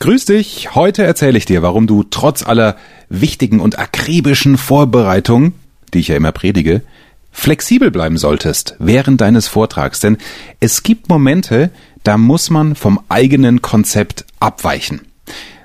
Grüß dich. Heute erzähle ich dir, warum du trotz aller wichtigen und akribischen Vorbereitungen, die ich ja immer predige, flexibel bleiben solltest während deines Vortrags. Denn es gibt Momente, da muss man vom eigenen Konzept abweichen.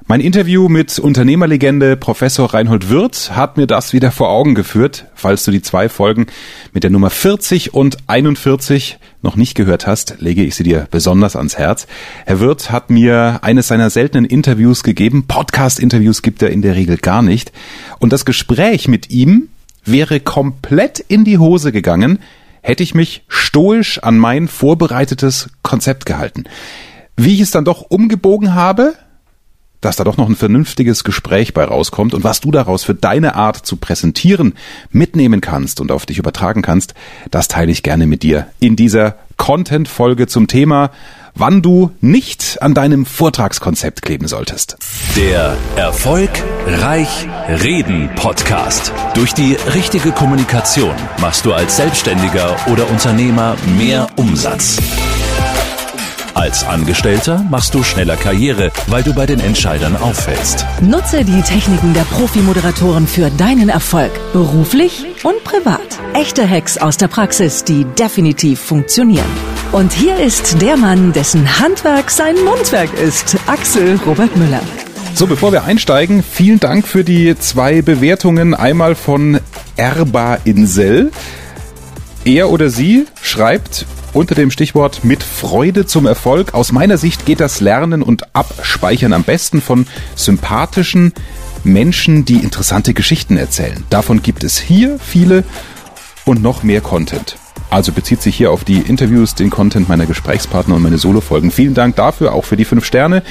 Mein Interview mit Unternehmerlegende Professor Reinhold Wirth hat mir das wieder vor Augen geführt. Falls du die zwei Folgen mit der Nummer 40 und 41 noch nicht gehört hast, lege ich sie dir besonders ans Herz. Herr Wirth hat mir eines seiner seltenen Interviews gegeben. Podcast-Interviews gibt er in der Regel gar nicht. Und das Gespräch mit ihm wäre komplett in die Hose gegangen, hätte ich mich stoisch an mein vorbereitetes Konzept gehalten. Wie ich es dann doch umgebogen habe, dass da doch noch ein vernünftiges Gespräch bei rauskommt und was du daraus für deine Art zu präsentieren mitnehmen kannst und auf dich übertragen kannst, das teile ich gerne mit dir in dieser Content-Folge zum Thema, wann du nicht an deinem Vortragskonzept kleben solltest. Der Erfolg Reich Reden Podcast. Durch die richtige Kommunikation machst du als Selbstständiger oder Unternehmer mehr Umsatz. Als Angestellter machst du schneller Karriere, weil du bei den Entscheidern auffällst. Nutze die Techniken der Profi-Moderatoren für deinen Erfolg, beruflich und privat. Echte Hacks aus der Praxis, die definitiv funktionieren. Und hier ist der Mann, dessen Handwerk sein Mundwerk ist, Axel Robert Müller. So, bevor wir einsteigen, vielen Dank für die zwei Bewertungen. Einmal von Erba Insel. Er oder sie schreibt, unter dem Stichwort mit Freude zum Erfolg. Aus meiner Sicht geht das Lernen und Abspeichern am besten von sympathischen Menschen, die interessante Geschichten erzählen. Davon gibt es hier viele und noch mehr Content. Also bezieht sich hier auf die Interviews, den Content meiner Gesprächspartner und meine Solofolgen. Vielen Dank dafür, auch für die fünf Sterne.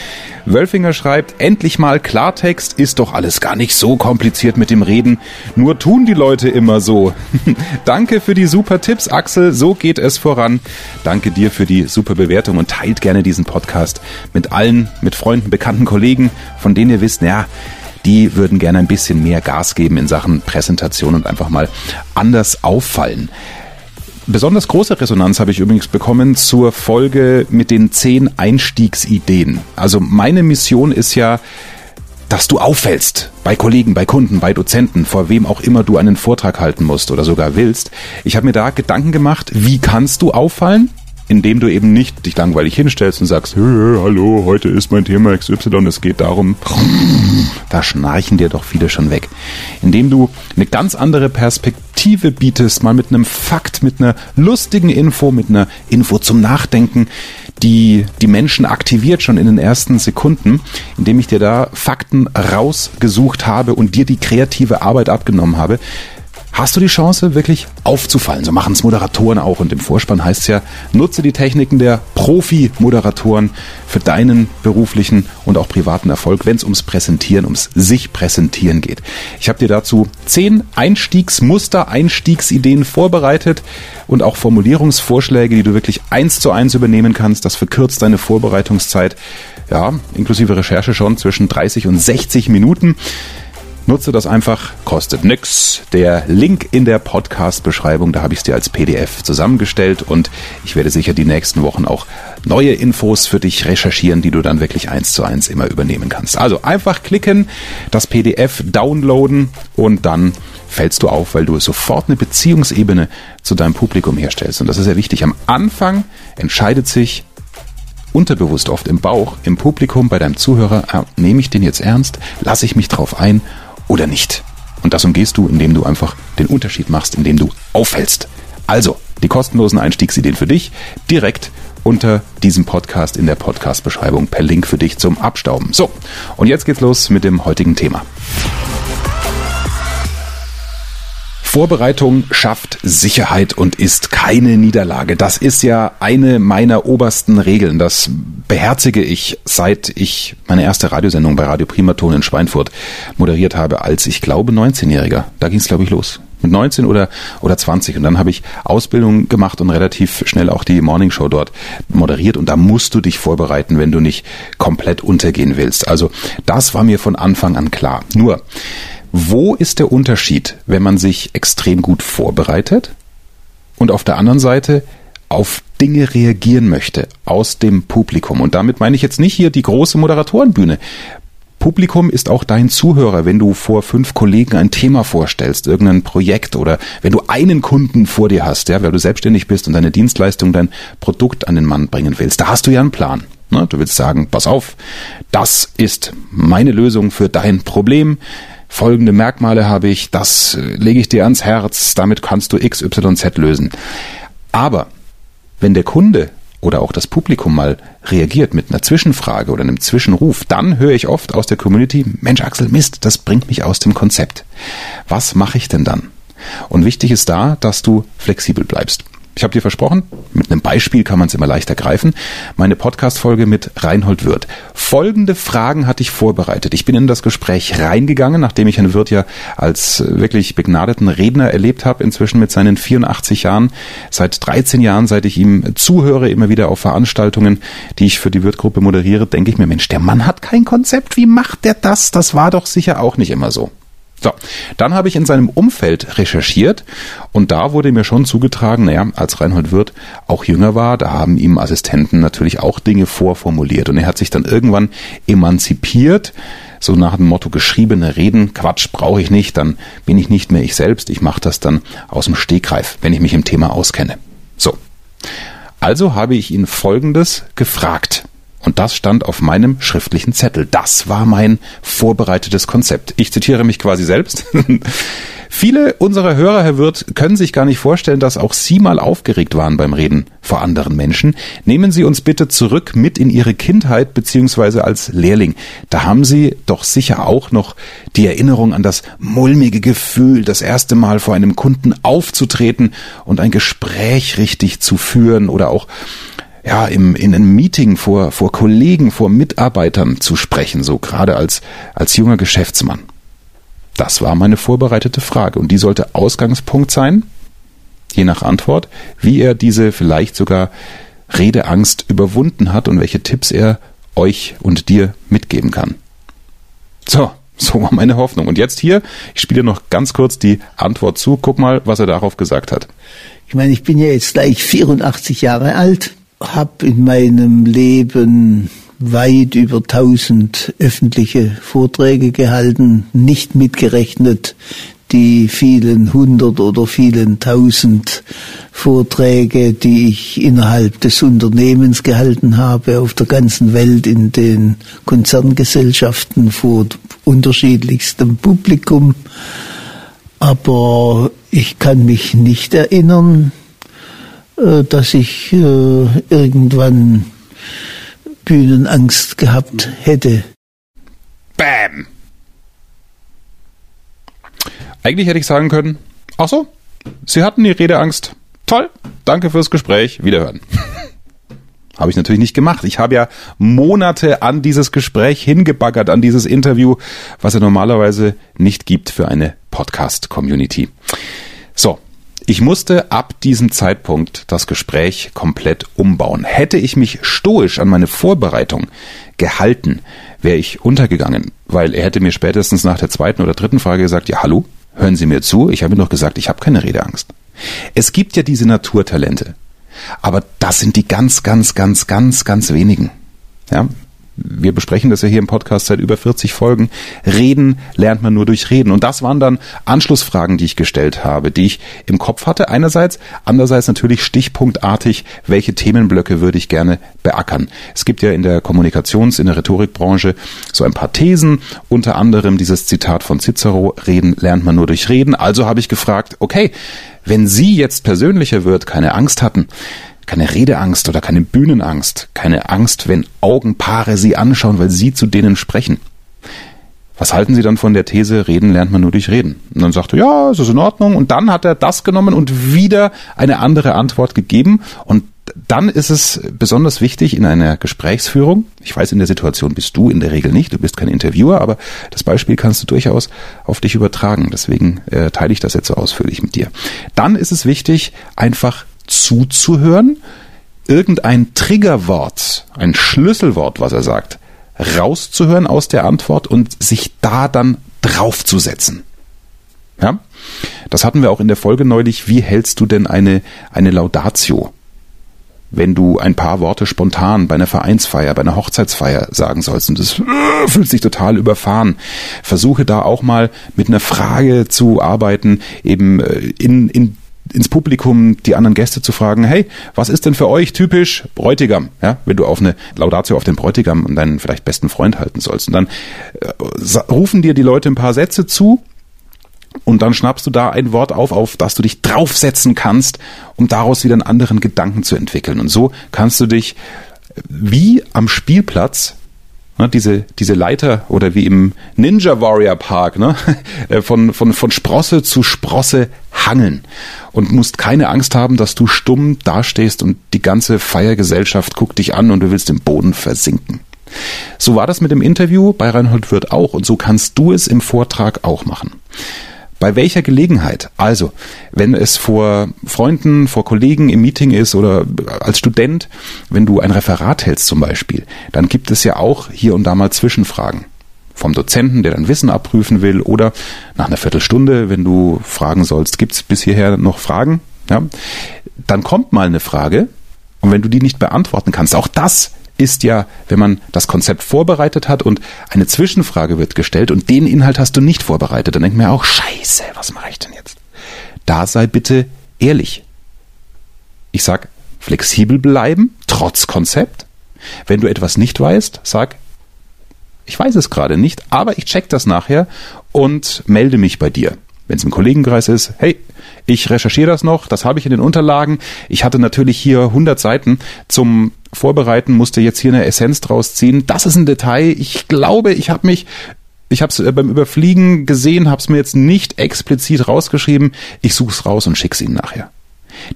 Wölfinger schreibt, endlich mal Klartext, ist doch alles gar nicht so kompliziert mit dem Reden. Nur tun die Leute immer so. Danke für die super Tipps, Axel. So geht es voran. Danke dir für die super Bewertung und teilt gerne diesen Podcast mit allen, mit Freunden, bekannten Kollegen, von denen ihr wisst, ja, die würden gerne ein bisschen mehr Gas geben in Sachen Präsentation und einfach mal anders auffallen. Besonders große Resonanz habe ich übrigens bekommen zur Folge mit den zehn Einstiegsideen. Also meine Mission ist ja, dass du auffällst bei Kollegen, bei Kunden, bei Dozenten, vor wem auch immer du einen Vortrag halten musst oder sogar willst. Ich habe mir da Gedanken gemacht, wie kannst du auffallen? Indem du eben nicht dich langweilig hinstellst und sagst, hallo, heute ist mein Thema XY, es geht darum, da schnarchen dir doch viele schon weg. Indem du eine ganz andere Perspektive bietest, mal mit einem Fakt, mit einer lustigen Info, mit einer Info zum Nachdenken, die die Menschen aktiviert schon in den ersten Sekunden, indem ich dir da Fakten rausgesucht habe und dir die kreative Arbeit abgenommen habe, hast du die Chance, wirklich aufzufallen. So machen es Moderatoren auch. Und im Vorspann heißt es ja, nutze die Techniken der Profi-Moderatoren für deinen beruflichen und auch privaten Erfolg, wenn es ums Präsentieren, ums sich präsentieren geht. Ich habe dir dazu zehn Einstiegsmuster, Einstiegsideen vorbereitet und auch Formulierungsvorschläge, die du wirklich eins zu eins übernehmen kannst. Das verkürzt deine Vorbereitungszeit, ja, inklusive Recherche schon zwischen 30 und 60 Minuten. Nutze das einfach, kostet nix. Der Link in der Podcast-Beschreibung, da habe ich es dir als PDF zusammengestellt und ich werde sicher die nächsten Wochen auch neue Infos für dich recherchieren, die du dann wirklich eins zu eins immer übernehmen kannst. Also einfach klicken, das PDF downloaden und dann fällst du auf, weil du sofort eine Beziehungsebene zu deinem Publikum herstellst. Und das ist sehr wichtig. Am Anfang entscheidet sich unterbewusst oft im Bauch, im Publikum, bei deinem Zuhörer, ah, nehme ich den jetzt ernst, lasse ich mich drauf ein oder nicht. Und das umgehst du, indem du einfach den Unterschied machst, indem du auffällst. Also, die kostenlosen Einstiegsideen für dich direkt unter diesem Podcast in der Podcast-Beschreibung per Link für dich zum Abstauben. So, und jetzt geht's los mit dem heutigen Thema. Vorbereitung schafft Sicherheit und ist keine Niederlage. Das ist ja eine meiner obersten Regeln. Das beherzige ich, seit ich meine erste Radiosendung bei Radio Primaton in Schweinfurt moderiert habe, als ich glaube 19-Jähriger. Da ging es, glaube ich, los mit 19 oder, oder 20. Und dann habe ich Ausbildung gemacht und relativ schnell auch die Morningshow dort moderiert. Und da musst du dich vorbereiten, wenn du nicht komplett untergehen willst. Also das war mir von Anfang an klar. Nur, wo ist der Unterschied, wenn man sich extrem gut vorbereitet und auf der anderen Seite auf Dinge reagieren möchte aus dem Publikum. Und damit meine ich jetzt nicht hier die große Moderatorenbühne. Publikum ist auch dein Zuhörer, wenn du vor fünf Kollegen ein Thema vorstellst, irgendein Projekt oder wenn du einen Kunden vor dir hast, ja, weil du selbstständig bist und deine Dienstleistung, dein Produkt an den Mann bringen willst. Da hast du ja einen Plan. Ne? Du willst sagen, pass auf, das ist meine Lösung für dein Problem. Folgende Merkmale habe ich, das äh, lege ich dir ans Herz, damit kannst du XYZ lösen. Aber wenn der Kunde oder auch das Publikum mal reagiert mit einer Zwischenfrage oder einem Zwischenruf, dann höre ich oft aus der Community, Mensch Axel, Mist, das bringt mich aus dem Konzept. Was mache ich denn dann? Und wichtig ist da, dass du flexibel bleibst. Ich habe dir versprochen, mit einem Beispiel kann man es immer leichter greifen, meine Podcast-Folge mit Reinhold Wirth. Folgende Fragen hatte ich vorbereitet. Ich bin in das Gespräch reingegangen, nachdem ich Herrn Wirth ja als wirklich begnadeten Redner erlebt habe, inzwischen mit seinen 84 Jahren. Seit 13 Jahren, seit ich ihm zuhöre, immer wieder auf Veranstaltungen, die ich für die Wirth-Gruppe moderiere, denke ich mir, Mensch, der Mann hat kein Konzept. Wie macht der das? Das war doch sicher auch nicht immer so. So, dann habe ich in seinem Umfeld recherchiert und da wurde mir schon zugetragen, naja, als Reinhold Wirth auch jünger war, da haben ihm Assistenten natürlich auch Dinge vorformuliert und er hat sich dann irgendwann emanzipiert, so nach dem Motto geschriebene Reden, Quatsch brauche ich nicht, dann bin ich nicht mehr ich selbst, ich mache das dann aus dem Stegreif, wenn ich mich im Thema auskenne. So, also habe ich ihn Folgendes gefragt. Und das stand auf meinem schriftlichen Zettel. Das war mein vorbereitetes Konzept. Ich zitiere mich quasi selbst. Viele unserer Hörer, Herr Wirth, können sich gar nicht vorstellen, dass auch Sie mal aufgeregt waren beim Reden vor anderen Menschen. Nehmen Sie uns bitte zurück mit in Ihre Kindheit beziehungsweise als Lehrling. Da haben Sie doch sicher auch noch die Erinnerung an das mulmige Gefühl, das erste Mal vor einem Kunden aufzutreten und ein Gespräch richtig zu führen oder auch ja, im, in einem Meeting vor, vor Kollegen, vor Mitarbeitern zu sprechen, so gerade als, als junger Geschäftsmann. Das war meine vorbereitete Frage und die sollte Ausgangspunkt sein, je nach Antwort, wie er diese vielleicht sogar Redeangst überwunden hat und welche Tipps er euch und dir mitgeben kann. So, so war meine Hoffnung. Und jetzt hier, ich spiele noch ganz kurz die Antwort zu. Guck mal, was er darauf gesagt hat. Ich meine, ich bin ja jetzt gleich 84 Jahre alt habe in meinem Leben weit über 1000 öffentliche Vorträge gehalten, nicht mitgerechnet die vielen hundert oder vielen tausend Vorträge, die ich innerhalb des Unternehmens gehalten habe, auf der ganzen Welt in den Konzerngesellschaften vor unterschiedlichstem Publikum. Aber ich kann mich nicht erinnern, dass ich äh, irgendwann Bühnenangst gehabt hätte. Bam! Eigentlich hätte ich sagen können, ach so, Sie hatten die Redeangst. Toll, danke fürs Gespräch, wiederhören. habe ich natürlich nicht gemacht. Ich habe ja Monate an dieses Gespräch hingebaggert, an dieses Interview, was es normalerweise nicht gibt für eine Podcast-Community. So, ich musste ab diesem Zeitpunkt das Gespräch komplett umbauen. Hätte ich mich stoisch an meine Vorbereitung gehalten, wäre ich untergegangen, weil er hätte mir spätestens nach der zweiten oder dritten Frage gesagt, ja hallo, hören Sie mir zu, ich habe Ihnen doch gesagt, ich habe keine Redeangst. Es gibt ja diese Naturtalente, aber das sind die ganz, ganz, ganz, ganz, ganz wenigen. Ja, wir besprechen das ja hier im Podcast seit über 40 Folgen. Reden lernt man nur durch Reden. Und das waren dann Anschlussfragen, die ich gestellt habe, die ich im Kopf hatte einerseits, andererseits natürlich stichpunktartig, welche Themenblöcke würde ich gerne beackern. Es gibt ja in der Kommunikations-, in der Rhetorikbranche so ein paar Thesen, unter anderem dieses Zitat von Cicero, Reden lernt man nur durch Reden. Also habe ich gefragt, okay, wenn Sie jetzt persönlicher wird, keine Angst hatten, keine Redeangst oder keine Bühnenangst, keine Angst, wenn Augenpaare sie anschauen, weil sie zu denen sprechen. Was halten Sie dann von der These, reden lernt man nur durch Reden? Und dann sagte er, ja, es ist in Ordnung. Und dann hat er das genommen und wieder eine andere Antwort gegeben. Und dann ist es besonders wichtig in einer Gesprächsführung. Ich weiß, in der Situation bist du in der Regel nicht. Du bist kein Interviewer, aber das Beispiel kannst du durchaus auf dich übertragen. Deswegen äh, teile ich das jetzt so ausführlich mit dir. Dann ist es wichtig, einfach zuzuhören, irgendein Triggerwort, ein Schlüsselwort, was er sagt, rauszuhören aus der Antwort und sich da dann draufzusetzen. Ja? Das hatten wir auch in der Folge neulich. Wie hältst du denn eine, eine Laudatio? wenn du ein paar Worte spontan bei einer Vereinsfeier, bei einer Hochzeitsfeier sagen sollst und es äh, fühlt sich total überfahren. Versuche da auch mal mit einer Frage zu arbeiten, eben äh, in, in ins Publikum die anderen Gäste zu fragen, hey, was ist denn für euch typisch Bräutigam? Ja, wenn du auf eine Laudatio auf den Bräutigam und deinen vielleicht besten Freund halten sollst. Und dann äh, rufen dir die Leute ein paar Sätze zu und dann schnappst du da ein Wort auf, auf das du dich draufsetzen kannst, um daraus wieder einen anderen Gedanken zu entwickeln. Und so kannst du dich wie am Spielplatz Ne, diese, diese Leiter oder wie im Ninja Warrior Park, ne, äh, von, von, von Sprosse zu Sprosse hangeln und musst keine Angst haben, dass du stumm dastehst und die ganze Feiergesellschaft guckt dich an und du willst im Boden versinken. So war das mit dem Interview bei Reinhold Wirth auch und so kannst du es im Vortrag auch machen. Bei welcher Gelegenheit? Also, wenn es vor Freunden, vor Kollegen im Meeting ist oder als Student, wenn du ein Referat hältst zum Beispiel, dann gibt es ja auch hier und da mal Zwischenfragen vom Dozenten, der dann Wissen abprüfen will, oder nach einer Viertelstunde, wenn du fragen sollst, gibt es bis hierher noch Fragen? Ja, dann kommt mal eine Frage und wenn du die nicht beantworten kannst, auch das ist ja, wenn man das Konzept vorbereitet hat und eine Zwischenfrage wird gestellt und den Inhalt hast du nicht vorbereitet, dann denkt man auch, scheiße, was mache ich denn jetzt? Da sei bitte ehrlich. Ich sag, flexibel bleiben, trotz Konzept. Wenn du etwas nicht weißt, sag, ich weiß es gerade nicht, aber ich check das nachher und melde mich bei dir. Wenn es im Kollegenkreis ist, hey, ich recherchiere das noch, das habe ich in den Unterlagen. Ich hatte natürlich hier 100 Seiten zum Vorbereiten, musste jetzt hier eine Essenz draus ziehen. Das ist ein Detail. Ich glaube, ich habe mich ich habe es äh, beim Überfliegen gesehen, habe es mir jetzt nicht explizit rausgeschrieben. Ich suche es raus und schick's Ihnen nachher.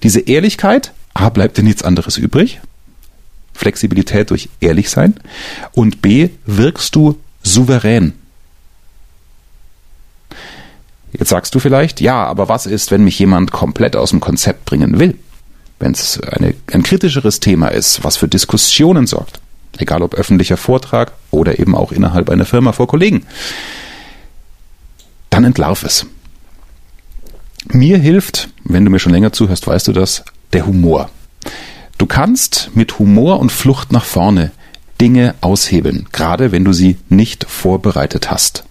Diese Ehrlichkeit, A, bleibt dir nichts anderes übrig. Flexibilität durch ehrlich sein. Und B, wirkst du souverän. Jetzt sagst du vielleicht, ja, aber was ist, wenn mich jemand komplett aus dem Konzept bringen will? Wenn es ein kritischeres Thema ist, was für Diskussionen sorgt, egal ob öffentlicher Vortrag oder eben auch innerhalb einer Firma vor Kollegen, dann entlarv es. Mir hilft, wenn du mir schon länger zuhörst, weißt du das, der Humor. Du kannst mit Humor und Flucht nach vorne Dinge aushebeln, gerade wenn du sie nicht vorbereitet hast.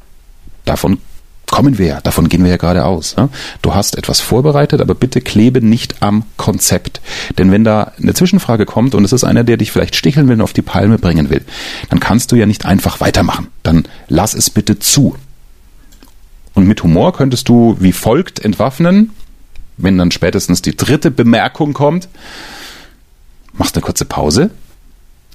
Davon kommen wir ja, davon gehen wir ja gerade aus. Du hast etwas vorbereitet, aber bitte klebe nicht am Konzept. Denn wenn da eine Zwischenfrage kommt und es ist einer, der dich vielleicht sticheln will und auf die Palme bringen will, dann kannst du ja nicht einfach weitermachen. Dann lass es bitte zu. Und mit Humor könntest du wie folgt entwaffnen, wenn dann spätestens die dritte Bemerkung kommt, machst eine kurze Pause,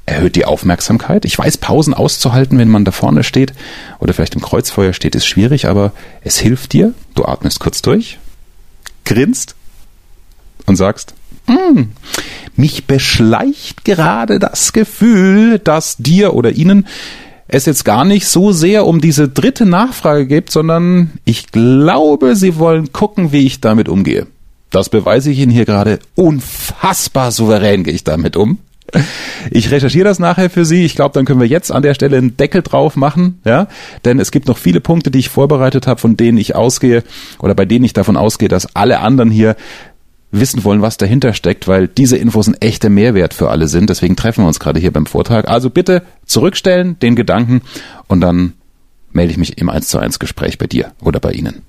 erhöht die Aufmerksamkeit. Ich weiß, Pausen auszuhalten, wenn man da vorne steht oder vielleicht im Kreuzfeuer steht, ist schwierig, aber es hilft dir. Du atmest kurz durch, grinst und sagst, mm, mich beschleicht gerade das Gefühl, dass dir oder ihnen es jetzt gar nicht so sehr um diese dritte Nachfrage geht, sondern ich glaube, sie wollen gucken, wie ich damit umgehe. Das beweise ich Ihnen hier gerade. Unfassbar souverän gehe ich damit um. Ich recherchiere das nachher für Sie. Ich glaube, dann können wir jetzt an der Stelle einen Deckel drauf machen, ja, denn es gibt noch viele Punkte, die ich vorbereitet habe, von denen ich ausgehe oder bei denen ich davon ausgehe, dass alle anderen hier wissen wollen, was dahinter steckt, weil diese Infos ein echter Mehrwert für alle sind. Deswegen treffen wir uns gerade hier beim Vortrag. Also bitte zurückstellen den Gedanken und dann melde ich mich im 1 zu 1 Gespräch bei dir oder bei Ihnen.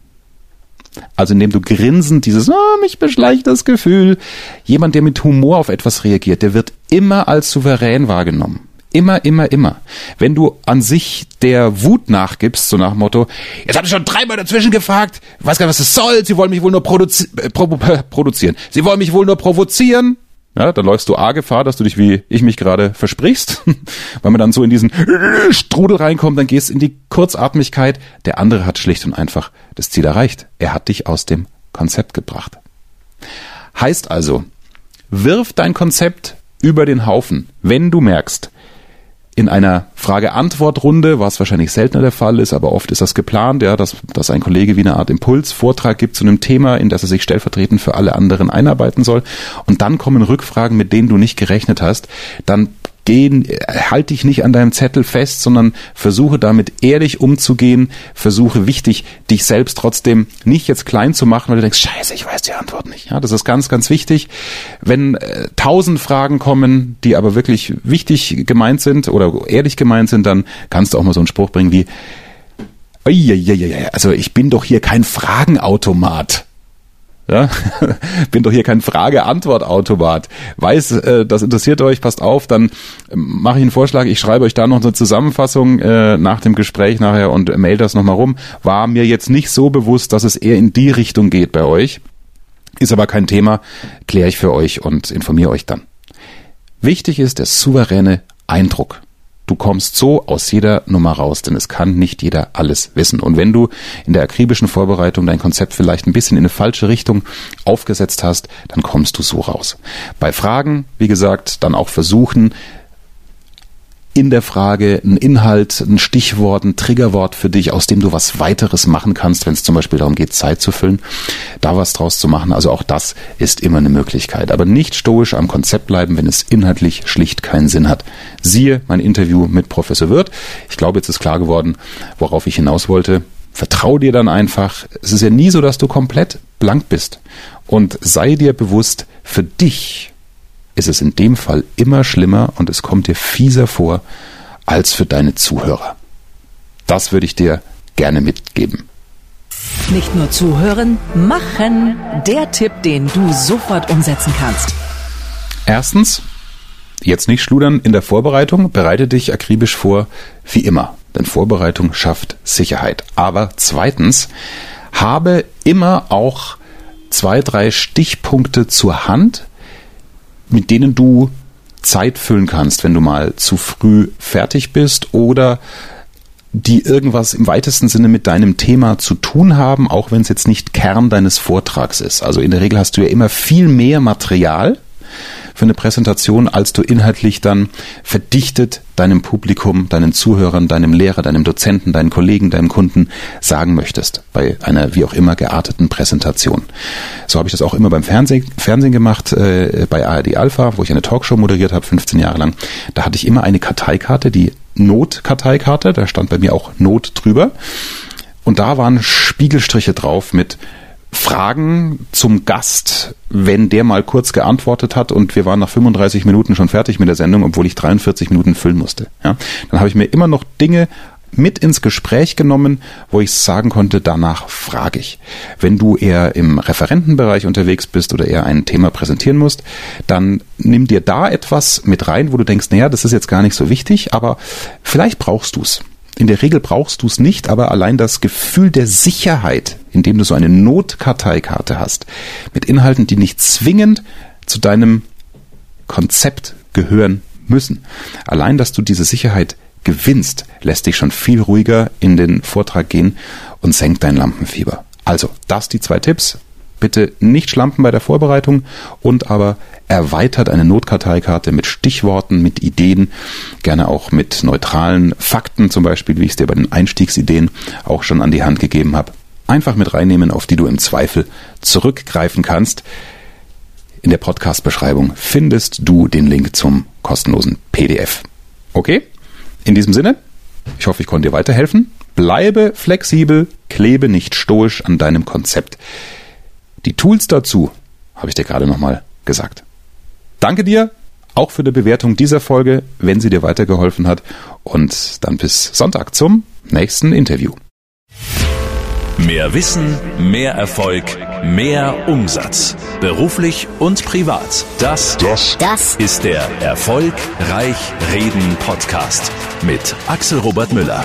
Also indem du grinsend dieses, oh, mich beschleicht das Gefühl. Jemand, der mit Humor auf etwas reagiert, der wird immer als souverän wahrgenommen. Immer, immer, immer. Wenn du an sich der Wut nachgibst, so nach Motto, jetzt habe ich schon dreimal dazwischen gefragt, weiß gar nicht, was es soll, sie wollen mich wohl nur produzi äh, provo produzieren. Sie wollen mich wohl nur provozieren. Ja, dann läufst du A Gefahr, dass du dich wie ich mich gerade versprichst, weil man dann so in diesen Strudel reinkommt, dann gehst in die Kurzatmigkeit. Der andere hat schlicht und einfach das Ziel erreicht. Er hat dich aus dem Konzept gebracht. Heißt also, wirf dein Konzept über den Haufen, wenn du merkst, in einer Frage-Antwort-Runde, was wahrscheinlich seltener der Fall ist, aber oft ist das geplant, ja, dass, dass ein Kollege wie eine Art Impulsvortrag gibt zu einem Thema, in das er sich stellvertretend für alle anderen einarbeiten soll. Und dann kommen Rückfragen, mit denen du nicht gerechnet hast. Dann gehen, halt dich nicht an deinem Zettel fest, sondern versuche damit ehrlich umzugehen, versuche wichtig, dich selbst trotzdem nicht jetzt klein zu machen, weil du denkst, scheiße, ich weiß die Antwort nicht. Ja, das ist ganz, ganz wichtig. Wenn äh, tausend Fragen kommen, die aber wirklich wichtig gemeint sind oder ehrlich gemeint sind, dann kannst du auch mal so einen Spruch bringen wie, also ich bin doch hier kein Fragenautomat. Ja? Bin doch hier kein Frage-Antwort-Automat. Weiß, äh, das interessiert euch, passt auf, dann mache ich einen Vorschlag, ich schreibe euch da noch eine Zusammenfassung äh, nach dem Gespräch nachher und mail das nochmal rum. War mir jetzt nicht so bewusst, dass es eher in die Richtung geht bei euch. Ist aber kein Thema, kläre ich für euch und informiere euch dann. Wichtig ist der souveräne Eindruck. Du kommst so aus jeder Nummer raus, denn es kann nicht jeder alles wissen. Und wenn du in der akribischen Vorbereitung dein Konzept vielleicht ein bisschen in eine falsche Richtung aufgesetzt hast, dann kommst du so raus. Bei Fragen, wie gesagt, dann auch versuchen, in der Frage ein Inhalt, ein Stichwort, ein Triggerwort für dich, aus dem du was weiteres machen kannst, wenn es zum Beispiel darum geht, Zeit zu füllen, da was draus zu machen. Also auch das ist immer eine Möglichkeit. Aber nicht stoisch am Konzept bleiben, wenn es inhaltlich schlicht keinen Sinn hat. Siehe mein Interview mit Professor Wirth. Ich glaube, jetzt ist klar geworden, worauf ich hinaus wollte. Vertrau dir dann einfach. Es ist ja nie so, dass du komplett blank bist. Und sei dir bewusst, für dich ist es in dem Fall immer schlimmer und es kommt dir fieser vor als für deine Zuhörer. Das würde ich dir gerne mitgeben. Nicht nur zuhören, machen. Der Tipp, den du sofort umsetzen kannst. Erstens, jetzt nicht schludern in der Vorbereitung, bereite dich akribisch vor, wie immer. Denn Vorbereitung schafft Sicherheit. Aber zweitens, habe immer auch zwei, drei Stichpunkte zur Hand, mit denen du Zeit füllen kannst, wenn du mal zu früh fertig bist oder die irgendwas im weitesten Sinne mit deinem Thema zu tun haben, auch wenn es jetzt nicht Kern deines Vortrags ist. Also in der Regel hast du ja immer viel mehr Material, für eine Präsentation, als du inhaltlich dann verdichtet deinem Publikum, deinen Zuhörern, deinem Lehrer, deinem Dozenten, deinen Kollegen, deinem Kunden sagen möchtest bei einer wie auch immer gearteten Präsentation. So habe ich das auch immer beim Fernsehen, Fernsehen gemacht, äh, bei ARD Alpha, wo ich eine Talkshow moderiert habe, 15 Jahre lang. Da hatte ich immer eine Karteikarte, die Notkarteikarte, da stand bei mir auch Not drüber. Und da waren Spiegelstriche drauf mit Fragen zum Gast, wenn der mal kurz geantwortet hat und wir waren nach 35 Minuten schon fertig mit der Sendung, obwohl ich 43 Minuten füllen musste. Ja, dann habe ich mir immer noch Dinge mit ins Gespräch genommen, wo ich sagen konnte, danach frage ich. Wenn du eher im Referentenbereich unterwegs bist oder eher ein Thema präsentieren musst, dann nimm dir da etwas mit rein, wo du denkst, naja, das ist jetzt gar nicht so wichtig, aber vielleicht brauchst du es. In der Regel brauchst du es nicht, aber allein das Gefühl der Sicherheit, indem du so eine Notkarteikarte hast, mit Inhalten, die nicht zwingend zu deinem Konzept gehören müssen. Allein, dass du diese Sicherheit gewinnst, lässt dich schon viel ruhiger in den Vortrag gehen und senkt dein Lampenfieber. Also, das die zwei Tipps. Bitte nicht schlampen bei der Vorbereitung und aber erweitert eine Notkarteikarte mit Stichworten, mit Ideen, gerne auch mit neutralen Fakten, zum Beispiel, wie ich es dir bei den Einstiegsideen auch schon an die Hand gegeben habe. Einfach mit reinnehmen, auf die du im Zweifel zurückgreifen kannst. In der Podcast-Beschreibung findest du den Link zum kostenlosen PDF. Okay? In diesem Sinne, ich hoffe, ich konnte dir weiterhelfen. Bleibe flexibel, klebe nicht stoisch an deinem Konzept. Die Tools dazu habe ich dir gerade nochmal gesagt. Danke dir auch für die Bewertung dieser Folge, wenn sie dir weitergeholfen hat. Und dann bis Sonntag zum nächsten Interview. Mehr Wissen, mehr Erfolg, mehr Umsatz. Beruflich und privat. Das, das, das ist der Erfolgreich Reden Podcast mit Axel Robert Müller.